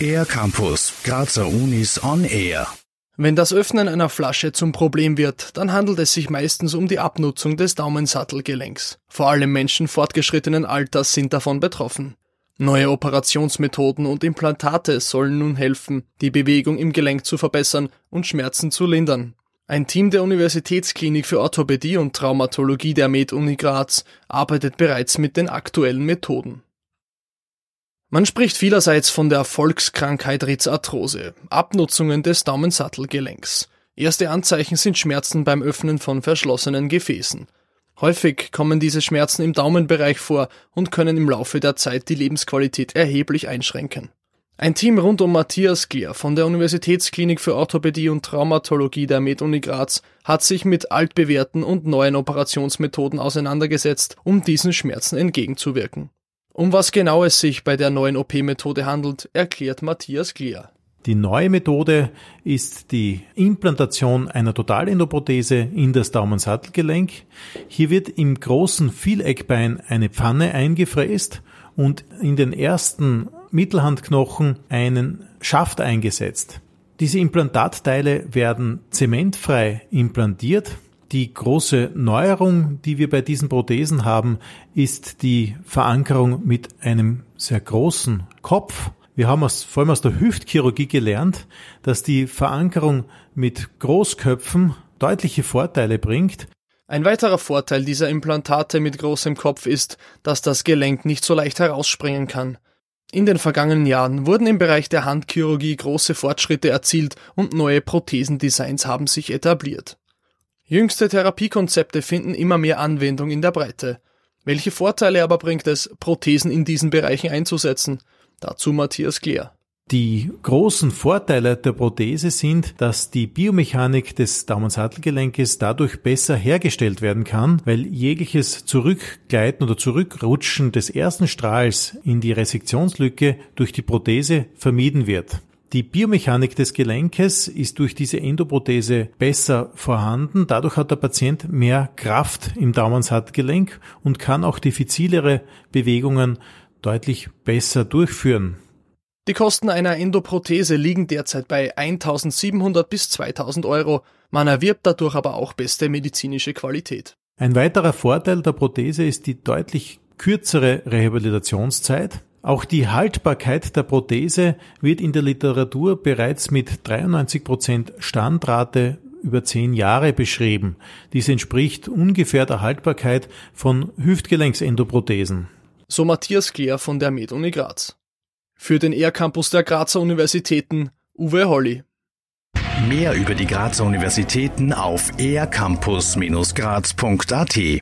Air Campus, Grazer Unis on Air. Wenn das Öffnen einer Flasche zum Problem wird, dann handelt es sich meistens um die Abnutzung des Daumensattelgelenks. Vor allem Menschen fortgeschrittenen Alters sind davon betroffen. Neue Operationsmethoden und Implantate sollen nun helfen, die Bewegung im Gelenk zu verbessern und Schmerzen zu lindern. Ein Team der Universitätsklinik für Orthopädie und Traumatologie der Med-Uni Graz arbeitet bereits mit den aktuellen Methoden. Man spricht vielerseits von der Volkskrankheit Rizarthrose, Abnutzungen des Daumensattelgelenks. Erste Anzeichen sind Schmerzen beim Öffnen von verschlossenen Gefäßen. Häufig kommen diese Schmerzen im Daumenbereich vor und können im Laufe der Zeit die Lebensqualität erheblich einschränken. Ein Team rund um Matthias Gleer von der Universitätsklinik für Orthopädie und Traumatologie der Med-Uni Graz hat sich mit altbewährten und neuen Operationsmethoden auseinandergesetzt, um diesen Schmerzen entgegenzuwirken. Um was genau es sich bei der neuen OP-Methode handelt, erklärt Matthias Gleer. Die neue Methode ist die Implantation einer Totalendoprothese in das Daumensattelgelenk. Hier wird im großen Vieleckbein eine Pfanne eingefräst und in den ersten Mittelhandknochen einen Schaft eingesetzt. Diese Implantatteile werden zementfrei implantiert. Die große Neuerung, die wir bei diesen Prothesen haben, ist die Verankerung mit einem sehr großen Kopf wir haben aus, vor allem aus der Hüftchirurgie gelernt, dass die Verankerung mit Großköpfen deutliche Vorteile bringt. Ein weiterer Vorteil dieser Implantate mit großem Kopf ist, dass das Gelenk nicht so leicht herausspringen kann. In den vergangenen Jahren wurden im Bereich der Handchirurgie große Fortschritte erzielt und neue Prothesendesigns haben sich etabliert. Jüngste Therapiekonzepte finden immer mehr Anwendung in der Breite. Welche Vorteile aber bringt es, Prothesen in diesen Bereichen einzusetzen? Dazu Matthias Kleer. Die großen Vorteile der Prothese sind, dass die Biomechanik des Daumensattelgelenkes dadurch besser hergestellt werden kann, weil jegliches Zurückgleiten oder Zurückrutschen des ersten Strahls in die Resektionslücke durch die Prothese vermieden wird. Die Biomechanik des Gelenkes ist durch diese Endoprothese besser vorhanden. Dadurch hat der Patient mehr Kraft im Daumensattelgelenk und kann auch diffizilere Bewegungen deutlich besser durchführen. Die Kosten einer Endoprothese liegen derzeit bei 1700 bis 2000 Euro. Man erwirbt dadurch aber auch beste medizinische Qualität. Ein weiterer Vorteil der Prothese ist die deutlich kürzere Rehabilitationszeit. Auch die Haltbarkeit der Prothese wird in der Literatur bereits mit 93 Prozent Standrate über zehn Jahre beschrieben. Dies entspricht ungefähr der Haltbarkeit von Hüftgelenksendoprothesen so Matthias Kleer von der Med-Uni Graz. Für den ER-Campus der Grazer Universitäten Uwe Holly. Mehr über die Grazer Universitäten auf ercampus-graz.at